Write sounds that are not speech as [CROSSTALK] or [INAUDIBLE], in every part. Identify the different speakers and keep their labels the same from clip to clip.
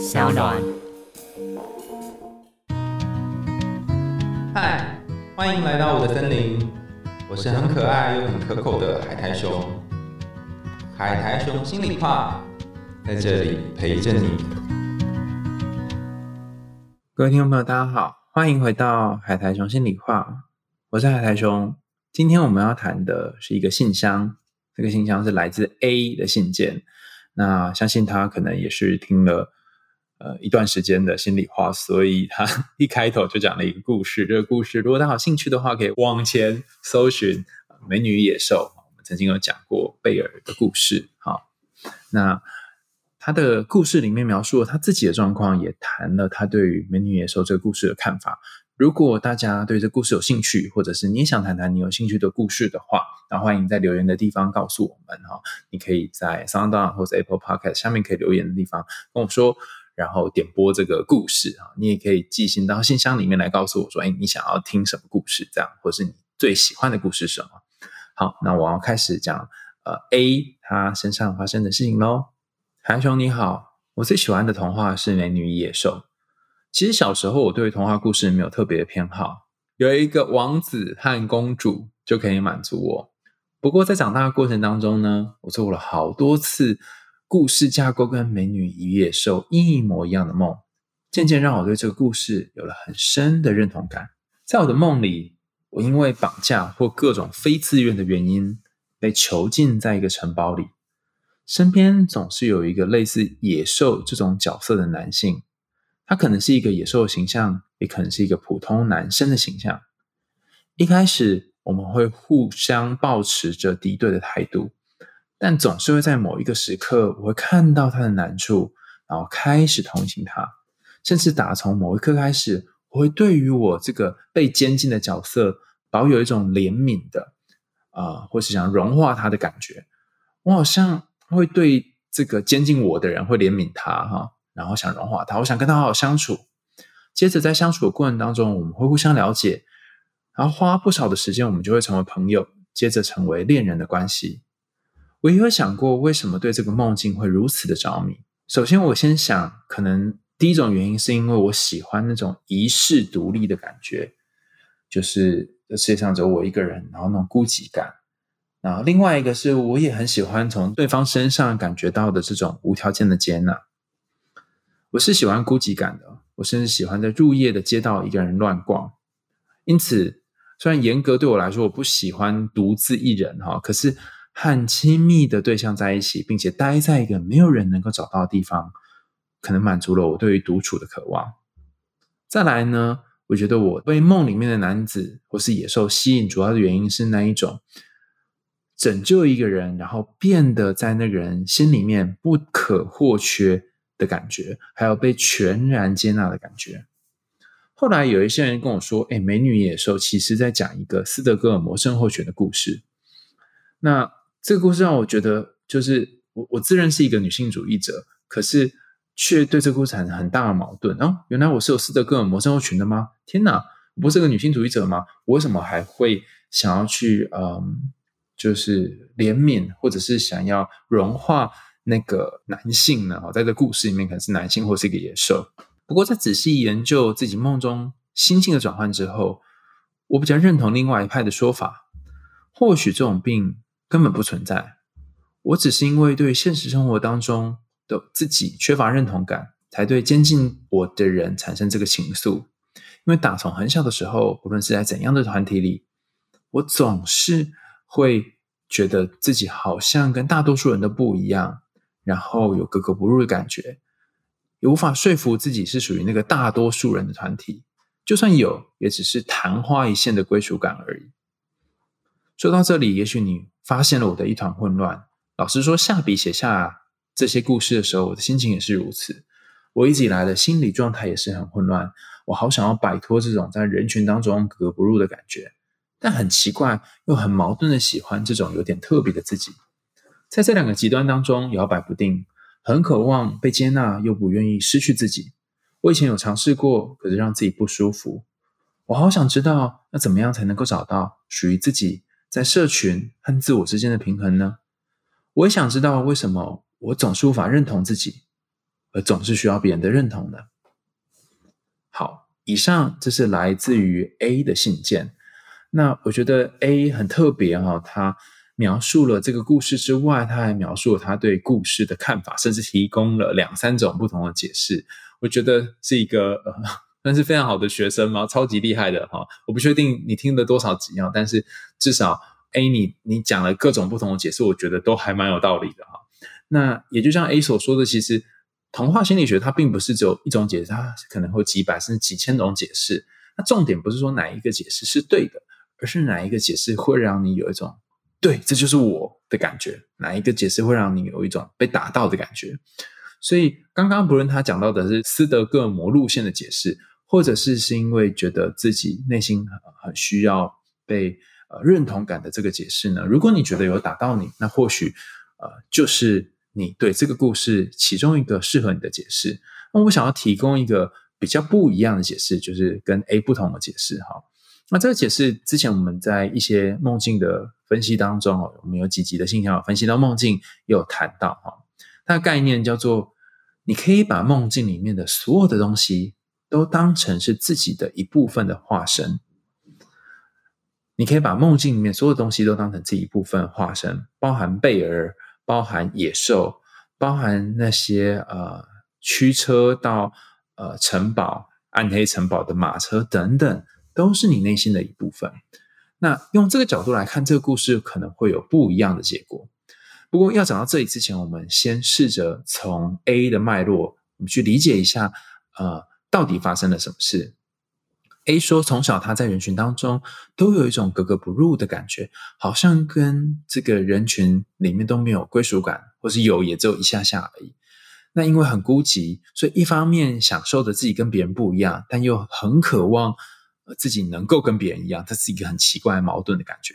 Speaker 1: 小暖。
Speaker 2: 嗨，欢迎来到我的森林，我是很可爱又很可口的海苔熊。海苔熊心里话，在这里陪着你。各位听众朋友，大家好，欢迎回到海苔熊心里话，我是海苔熊。今天我们要谈的是一个信箱，这个信箱是来自 A 的信件。那相信他可能也是听了呃一段时间的心里话，所以他 [LAUGHS] 一开头就讲了一个故事。这个故事如果大家有兴趣的话，可以往前搜寻《美女与野兽》，我们曾经有讲过贝尔的故事。好，那他的故事里面描述了他自己的状况，也谈了他对于《美女与野兽》这个故事的看法。如果大家对这故事有兴趣，或者是你也想谈谈你有兴趣的故事的话，那欢迎在留言的地方告诉我们哈。你可以在 SoundOn 或者 Apple Podcast 下面可以留言的地方跟我说，然后点播这个故事啊。你也可以寄信到信箱里面来告诉我说，哎，你想要听什么故事这样，或是你最喜欢的故事什么？好，那我要开始讲呃 A 他身上发生的事情喽。韩雄你好，我最喜欢的童话是《美女与野兽》。其实小时候我对童话故事没有特别的偏好，有一个王子和公主就可以满足我。不过在长大的过程当中呢，我做了好多次故事架构跟美女与野兽一模一样的梦，渐渐让我对这个故事有了很深的认同感。在我的梦里，我因为绑架或各种非自愿的原因被囚禁在一个城堡里，身边总是有一个类似野兽这种角色的男性。他可能是一个野兽的形象，也可能是一个普通男生的形象。一开始我们会互相保持着敌对的态度，但总是会在某一个时刻，我会看到他的难处，然后开始同情他，甚至打从某一刻开始，我会对于我这个被监禁的角色保有一种怜悯的啊，或是想融化他的感觉。我好像会对这个监禁我的人会怜悯他，哈。然后想融化他，我想跟他好好相处。接着在相处的过程当中，我们会互相了解，然后花不少的时间，我们就会成为朋友，接着成为恋人的关系。我也有想过，为什么对这个梦境会如此的着迷？首先，我先想，可能第一种原因是因为我喜欢那种遗世独立的感觉，就是这世界上只有我一个人，然后那种孤寂感。然后另外一个是，我也很喜欢从对方身上感觉到的这种无条件的接纳。我是喜欢孤寂感的，我甚至喜欢在入夜的街道一个人乱逛。因此，虽然严格对我来说，我不喜欢独自一人哈，可是和亲密的对象在一起，并且待在一个没有人能够找到的地方，可能满足了我对于独处的渴望。再来呢，我觉得我被梦里面的男子或是野兽吸引，主要的原因是那一种拯救一个人，然后变得在那个人心里面不可或缺。的感觉，还有被全然接纳的感觉。后来有一些人跟我说：“哎，美女野兽其实在讲一个斯德哥尔摩症候群的故事。”那这个故事让我觉得，就是我我自认是一个女性主义者，可是却对这个故事产生很大的矛盾。哦，原来我是有斯德哥尔摩症候群的吗？天哪，我不是个女性主义者吗？我为什么还会想要去嗯，就是怜悯，或者是想要融化？那个男性呢？在这故事里面可能是男性，或是一个野兽。不过在仔细研究自己梦中心性的转换之后，我比较认同另外一派的说法：或许这种病根本不存在，我只是因为对现实生活当中的自己缺乏认同感，才对监禁我的人产生这个情愫。因为打从很小的时候，不论是在怎样的团体里，我总是会觉得自己好像跟大多数人都不一样。然后有格格不入的感觉，也无法说服自己是属于那个大多数人的团体。就算有，也只是昙花一现的归属感而已。说到这里，也许你发现了我的一团混乱。老实说，下笔写下这些故事的时候，我的心情也是如此。我一直以来的心理状态也是很混乱。我好想要摆脱这种在人群当中格格不入的感觉，但很奇怪，又很矛盾的喜欢这种有点特别的自己。在这两个极端当中摇摆不定，很渴望被接纳，又不愿意失去自己。我以前有尝试过，可是让自己不舒服。我好想知道，那怎么样才能够找到属于自己在社群和自我之间的平衡呢？我也想知道，为什么我总是无法认同自己？而总是需要别人的认同呢？好，以上这是来自于 A 的信件。那我觉得 A 很特别哈，他描述了这个故事之外，他还描述了他对故事的看法，甚至提供了两三种不同的解释。我觉得是一个，算是非常好的学生嘛，超级厉害的哈。我不确定你听了多少集啊，但是至少 A 你你讲了各种不同的解释，我觉得都还蛮有道理的哈。那也就像 A 所说的，其实童话心理学它并不是只有一种解释，它可能会几百甚至几千种解释。那重点不是说哪一个解释是对的。而是哪一个解释会让你有一种对，这就是我的感觉？哪一个解释会让你有一种被打到的感觉？所以刚刚不论他讲到的是斯德哥尔摩路线的解释，或者是是因为觉得自己内心很需要被呃认同感的这个解释呢？如果你觉得有打到你，那或许呃就是你对这个故事其中一个适合你的解释。那我想要提供一个比较不一样的解释，就是跟 A 不同的解释哈。那这个解释之前我们在一些梦境的分析当中哦，我们有几集的信条分析到梦境，也有谈到哈，它的概念叫做，你可以把梦境里面的所有的东西都当成是自己的一部分的化身，你可以把梦境里面所有东西都当成自己一部分化身，包含贝儿，包含野兽，包含那些呃驱车到呃城堡暗黑城堡的马车等等。都是你内心的一部分。那用这个角度来看这个故事，可能会有不一样的结果。不过要讲到这里之前，我们先试着从 A 的脉络，我们去理解一下，呃，到底发生了什么事。A 说，从小他在人群当中都有一种格格不入的感觉，好像跟这个人群里面都没有归属感，或是有也只有一下下而已。那因为很孤寂，所以一方面享受着自己跟别人不一样，但又很渴望。自己能够跟别人一样，这是一个很奇怪、矛盾的感觉。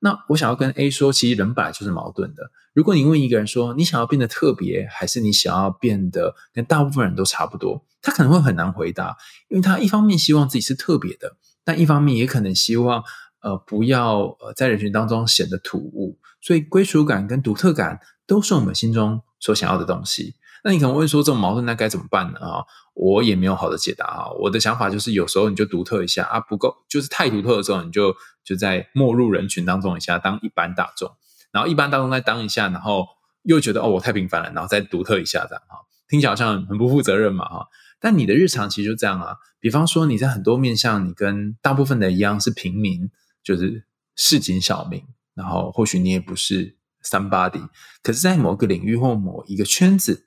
Speaker 2: 那我想要跟 A 说，其实人本来就是矛盾的。如果你问一个人说，你想要变得特别，还是你想要变得跟大部分人都差不多，他可能会很难回答，因为他一方面希望自己是特别的，但一方面也可能希望呃不要呃在人群当中显得突兀。所以归属感跟独特感都是我们心中所想要的东西。那你可能会说，这种矛盾那该怎么办呢？啊？我也没有好的解答啊！我的想法就是，有时候你就独特一下啊，不够就是太独特的时候，你就就在没入人群当中一下，当一般大众，然后一般大众再当一下，然后又觉得哦，我太平凡了，然后再独特一下这样哈，听起来好像很不负责任嘛哈。但你的日常其实就这样啊，比方说你在很多面向，你跟大部分的一样是平民，就是市井小民，然后或许你也不是 somebody，可是，在某个领域或某一个圈子。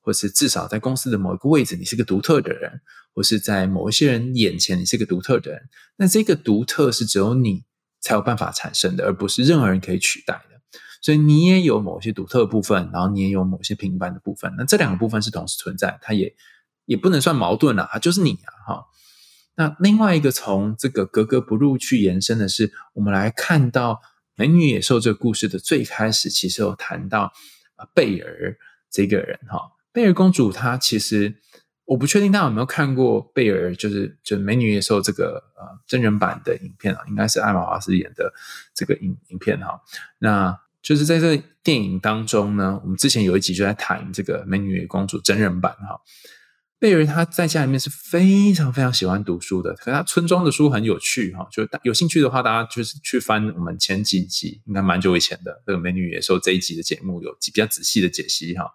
Speaker 2: 或是至少在公司的某一个位置，你是个独特的人；或是在某一些人眼前，你是个独特的人。那这个独特是只有你才有办法产生的，而不是任何人可以取代的。所以你也有某些独特的部分，然后你也有某些平凡的部分。那这两个部分是同时存在，它也也不能算矛盾了，它就是你啊！哈。那另外一个从这个格格不入去延伸的是，我们来看到《美女野兽》这个故事的最开始，其实有谈到贝尔这个人哈。贝尔公主，她其实我不确定大家有没有看过贝尔，就是就美女野兽这个呃真人版的影片啊，应该是艾玛华斯演的这个影影片哈。那就是在这电影当中呢，我们之前有一集就在谈这个美女公主真人版哈。贝尔她在家里面是非常非常喜欢读书的，可她村庄的书很有趣哈，就有兴趣的话，大家就是去翻我们前几集，应该蛮久以前的这个美女野兽这一集的节目，有比较仔细的解析哈。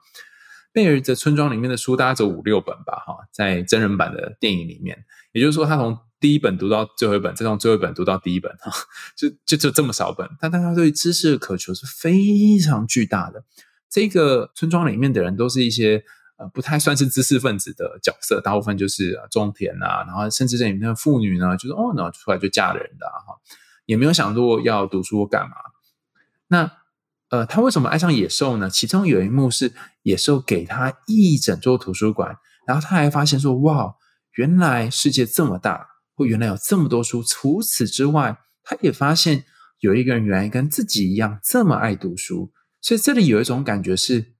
Speaker 2: 贝尔的村庄里面的书大概只有五六本吧，哈，在真人版的电影里面，也就是说，他从第一本读到最后一本，再从最后一本读到第一本，哈，就就就这么少本，但他对知识的渴求是非常巨大的。这个村庄里面的人都是一些呃不太算是知识分子的角色，大部分就是种田啊，然后甚至这里面的妇女呢，就是哦，然后出来就嫁人的哈，也没有想过要读书干嘛。那呃，他为什么爱上野兽呢？其中有一幕是野兽给他一整座图书馆，然后他还发现说：“哇，原来世界这么大，或原来有这么多书。”除此之外，他也发现有一个人原来跟自己一样这么爱读书。所以这里有一种感觉是：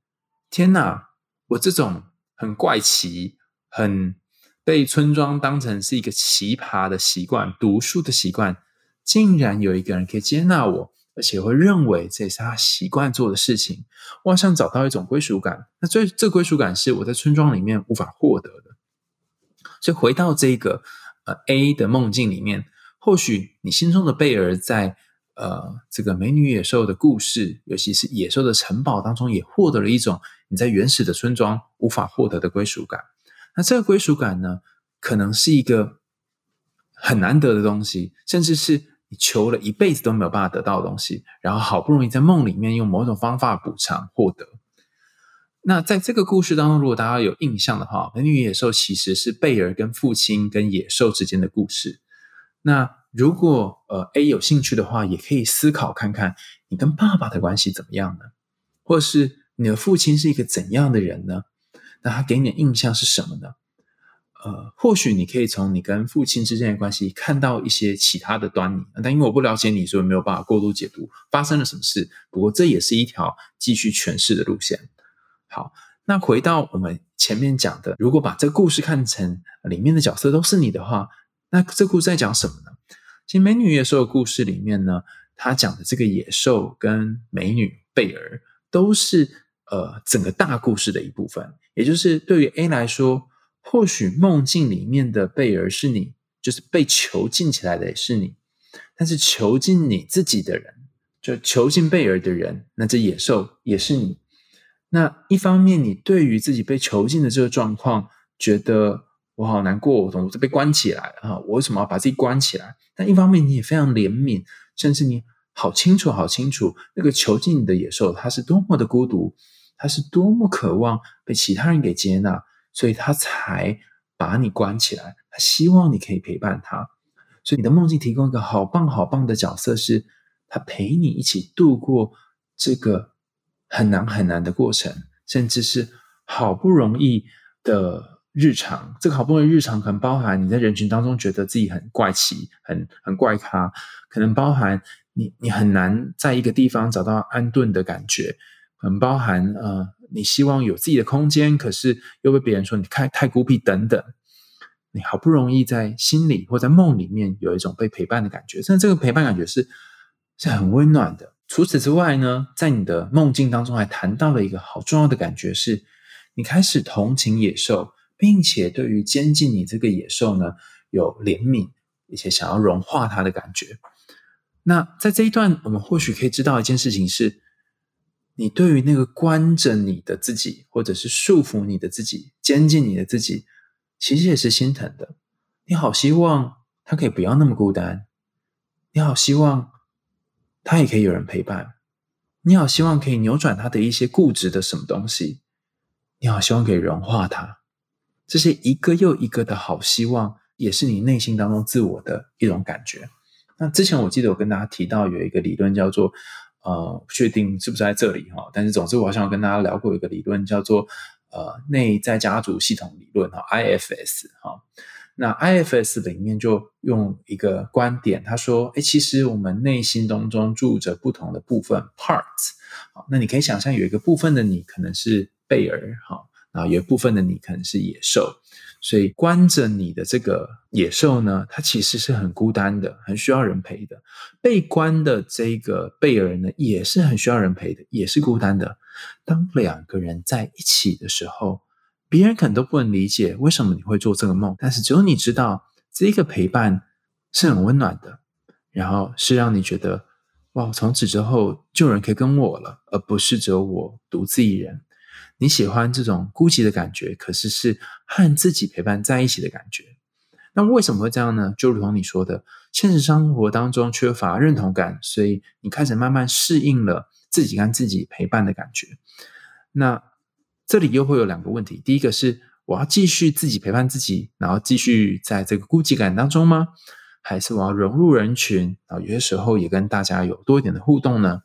Speaker 2: 天哪，我这种很怪奇、很被村庄当成是一个奇葩的习惯——读书的习惯，竟然有一个人可以接纳我。而且会认为这也是他习惯做的事情。我好像找到一种归属感，那这这归属感是我在村庄里面无法获得的。所以回到这个呃 A 的梦境里面，或许你心中的贝尔在呃这个美女野兽的故事，尤其是野兽的城堡当中，也获得了一种你在原始的村庄无法获得的归属感。那这个归属感呢，可能是一个很难得的东西，甚至是你求了一辈子都没有办法得到的东西，然后好不容易在梦里面用某种方法补偿获得。那在这个故事当中，如果大家有印象的话，《美女野兽》其实是贝尔跟父亲跟野兽之间的故事。那如果呃 A 有兴趣的话，也可以思考看看你跟爸爸的关系怎么样呢？或是你的父亲是一个怎样的人呢？那他给你的印象是什么呢？呃，或许你可以从你跟父亲之间的关系看到一些其他的端倪。但因为我不了解你，所以没有办法过度解读发生了什么事。不过这也是一条继续诠释的路线。好，那回到我们前面讲的，如果把这个故事看成里面的角色都是你的话，那这故事在讲什么呢？其实《美女野兽》的故事里面呢，它讲的这个野兽跟美女贝尔都是呃整个大故事的一部分。也就是对于 A 来说，或许梦境里面的贝尔是你，就是被囚禁起来的也是你，但是囚禁你自己的人，就囚禁贝尔的人，那这野兽也是你。那一方面，你对于自己被囚禁的这个状况，觉得我好难过，我总是被关起来啊，我为什么要把自己关起来？但一方面，你也非常怜悯，甚至你好清楚、好清楚，那个囚禁你的野兽，它是多么的孤独，它是多么渴望被其他人给接纳，所以他才把你关起来。他希望你可以陪伴他，所以你的梦境提供一个好棒、好棒的角色，是他陪你一起度过这个。很难很难的过程，甚至是好不容易的日常。这个好不容易日常，可能包含你在人群当中觉得自己很怪奇、很很怪咖，可能包含你你很难在一个地方找到安顿的感觉，很包含呃，你希望有自己的空间，可是又被别人说你太太孤僻等等。你好不容易在心里或在梦里面有一种被陪伴的感觉，甚至这个陪伴感觉是是很温暖的。除此之外呢，在你的梦境当中还谈到了一个好重要的感觉，是你开始同情野兽，并且对于监禁你这个野兽呢有怜悯，而且想要融化它的感觉。那在这一段，我们或许可以知道一件事情是：你对于那个关着你的自己，或者是束缚你的自己、监禁你的自己，其实也是心疼的。你好希望他可以不要那么孤单，你好希望。他也可以有人陪伴，你好，希望可以扭转他的一些固执的什么东西，你好，希望可以融化他，这些一个又一个的好希望，也是你内心当中自我的一种感觉。那之前我记得我跟大家提到有一个理论叫做，呃，不确定是不是在这里哈，但是总之我好像跟大家聊过一个理论叫做，呃，内在家族系统理论哈，IFS 哈。那 IFS 里面就用一个观点，他说：“哎，其实我们内心当中住着不同的部分 parts。好，那你可以想象有一个部分的你可能是贝尔，哈，啊，有一部分的你可能是野兽。所以关着你的这个野兽呢，它其实是很孤单的，很需要人陪的。被关的这个贝尔呢，也是很需要人陪的，也是孤单的。当两个人在一起的时候。”别人可能都不能理解为什么你会做这个梦，但是只有你知道，这个陪伴是很温暖的，然后是让你觉得哇，从此之后就有人可以跟我了，而不是只有我独自一人。你喜欢这种孤寂的感觉，可是是和自己陪伴在一起的感觉。那为什么会这样呢？就如同你说的，现实生活当中缺乏认同感，所以你开始慢慢适应了自己跟自己陪伴的感觉。那。这里又会有两个问题：第一个是我要继续自己陪伴自己，然后继续在这个孤寂感当中吗？还是我要融入人群，然后有些时候也跟大家有多一点的互动呢？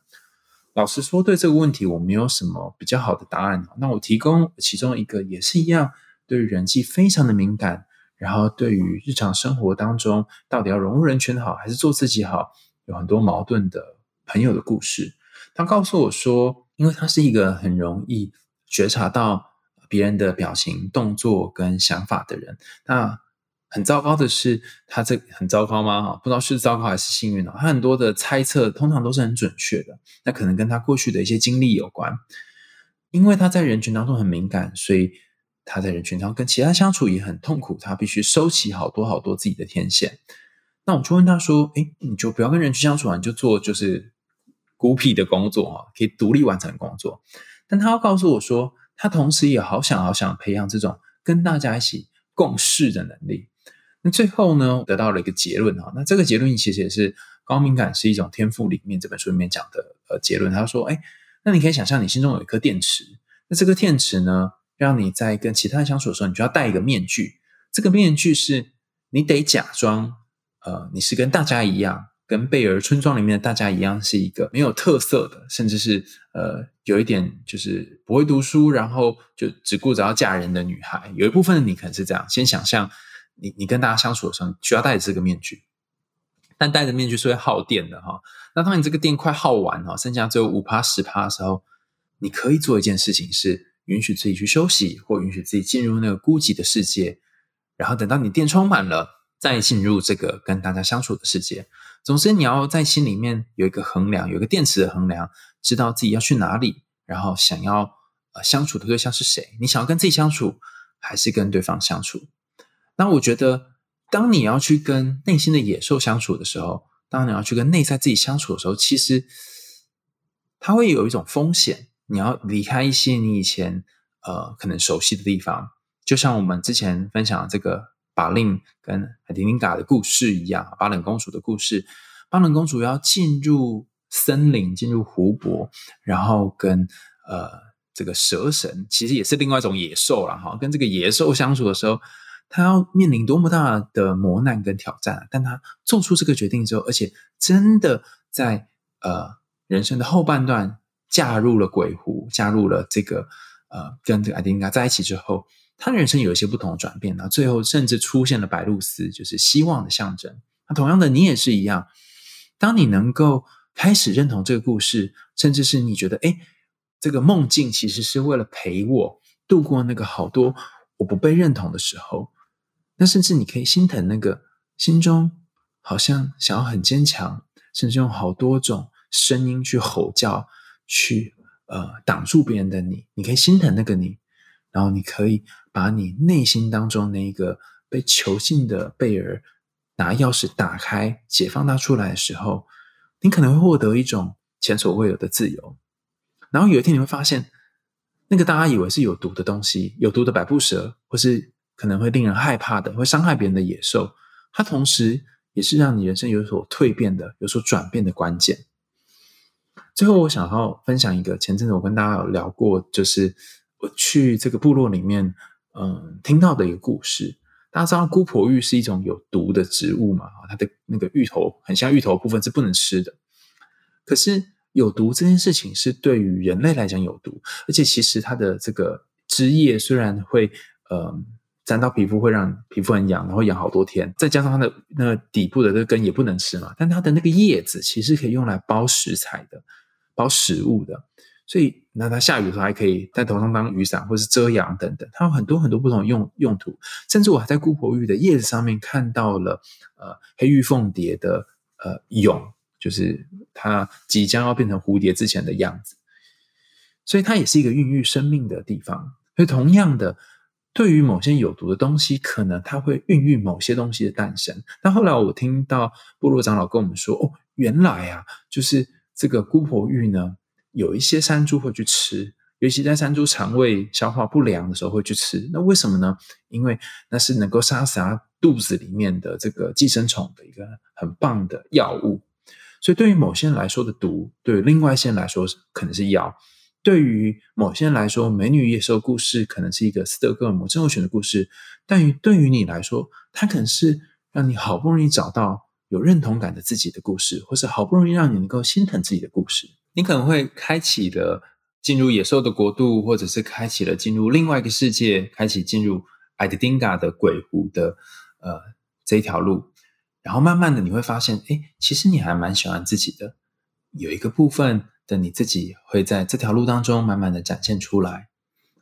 Speaker 2: 老实说，对这个问题我没有什么比较好的答案。那我提供其中一个，也是一样，对于人际非常的敏感，然后对于日常生活当中到底要融入人群好，还是做自己好，有很多矛盾的朋友的故事。他告诉我说，因为他是一个很容易。觉察到别人的表情、动作跟想法的人，那很糟糕的是，他这很糟糕吗？哈，不知道是糟糕还是幸运哦。他很多的猜测通常都是很准确的，那可能跟他过去的一些经历有关。因为他在人群当中很敏感，所以他在人群当中跟其他相处也很痛苦。他必须收起好多好多自己的天线。那我就问他说：“诶，你就不要跟人群相处啊，你就做就是孤僻的工作啊，可以独立完成工作。”但他要告诉我说，他同时也好想好想培养这种跟大家一起共事的能力。那最后呢，得到了一个结论哈。那这个结论其实也是高敏感是一种天赋里面这本书里面讲的呃结论。他说：“哎，那你可以想象你心中有一颗电池，那这个电池呢，让你在跟其他人相处的时候，你就要戴一个面具。这个面具是你得假装，呃，你是跟大家一样，跟贝尔村庄里面的大家一样，是一个没有特色的，甚至是呃有一点就是不会读书，然后就只顾着要嫁人的女孩。有一部分的你可能是这样，先想象。”你你跟大家相处的时候，需要戴着这个面具，但戴着面具是会耗电的哈。那当你这个电快耗完哈，剩下只有五趴十趴的时候，你可以做一件事情，是允许自己去休息，或允许自己进入那个孤寂的世界，然后等到你电充满了，再进入这个跟大家相处的世界。总之，你要在心里面有一个衡量，有一个电池的衡量，知道自己要去哪里，然后想要呃相处的对象是谁。你想要跟自己相处，还是跟对方相处？那我觉得，当你要去跟内心的野兽相处的时候，当你要去跟内在自己相处的时候，其实它会有一种风险。你要离开一些你以前呃可能熟悉的地方，就像我们之前分享这个巴令跟海迪琳嘎的故事一样，巴冷公主的故事。巴冷公主要进入森林，进入湖泊，然后跟呃这个蛇神，其实也是另外一种野兽了哈。跟这个野兽相处的时候。他要面临多么大的磨难跟挑战，但他做出这个决定之后，而且真的在呃人生的后半段嫁入了鬼狐，加入了这个呃跟这个艾丁嘎在一起之后，他人生有一些不同的转变。然后最后甚至出现了白露丝，就是希望的象征。那同样的，你也是一样，当你能够开始认同这个故事，甚至是你觉得哎，这个梦境其实是为了陪我度过那个好多我不被认同的时候。那甚至你可以心疼那个心中好像想要很坚强，甚至用好多种声音去吼叫，去呃挡住别人的你。你可以心疼那个你，然后你可以把你内心当中那一个被囚禁的贝尔拿钥匙打开，解放他出来的时候，你可能会获得一种前所未有的自由。然后有一天你会发现，那个大家以为是有毒的东西，有毒的百步蛇，或是。可能会令人害怕的，会伤害别人的野兽，它同时也是让你人生有所蜕变的、有所转变的关键。最后，我想要分享一个前阵子我跟大家有聊过，就是我去这个部落里面，嗯，听到的一个故事。大家知道姑婆芋是一种有毒的植物嘛？它的那个芋头很像芋头部分是不能吃的。可是有毒这件事情是对于人类来讲有毒，而且其实它的这个枝叶虽然会，嗯。沾到皮肤会让皮肤很痒，然后痒好多天。再加上它的那个底部的这个根也不能吃嘛，但它的那个叶子其实可以用来包食材的、包食物的。所以那它下雨的时候还可以在头上当雨伞，或是遮阳等等。它有很多很多不同的用用途。甚至我还在姑婆芋的叶子上面看到了呃黑玉凤蝶的呃蛹，就是它即将要变成蝴蝶之前的样子。所以它也是一个孕育生命的地方。所以同样的。对于某些有毒的东西，可能它会孕育某些东西的诞生。但后来我听到部落长老跟我们说：“哦，原来啊，就是这个姑婆芋呢，有一些山猪会去吃，尤其在山猪肠胃消化不良的时候会去吃。那为什么呢？因为那是能够杀死它肚子里面的这个寄生虫的一个很棒的药物。所以对于某些人来说的毒，对于另外一些人来说可能是药。”对于某些人来说，《美女野兽》故事可能是一个斯德哥尔摩症候群的故事，但于对于你来说，它可能是让你好不容易找到有认同感的自己的故事，或是好不容易让你能够心疼自己的故事。你可能会开启了进入野兽的国度，或者是开启了进入另外一个世界，开启进入艾德丁嘎的鬼湖的呃这一条路。然后慢慢的你会发现，哎，其实你还蛮喜欢自己的，有一个部分。的你自己会在这条路当中慢慢的展现出来，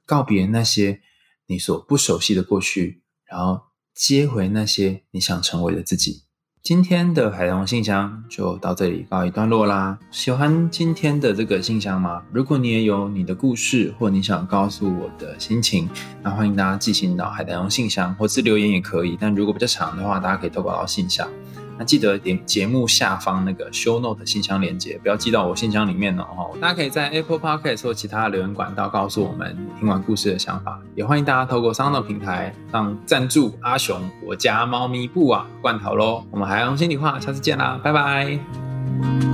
Speaker 2: 告别那些你所不熟悉的过去，然后接回那些你想成为的自己。今天的海龙信箱就到这里告一段落啦。喜欢今天的这个信箱吗？如果你也有你的故事，或你想告诉我的心情，那欢迎大家寄信到海龙信箱，或是留言也可以。但如果比较长的话，大家可以投稿到信箱。那记得点节目下方那个 show note 信箱连接，不要寄到我信箱里面哦。大家可以在 Apple Podcast 或其他留言管道告诉我们听完故事的想法，也欢迎大家透过 Sound 平台让赞助阿雄我家猫咪布瓦罐头喽。我们海洋心里话，下次见啦，拜拜。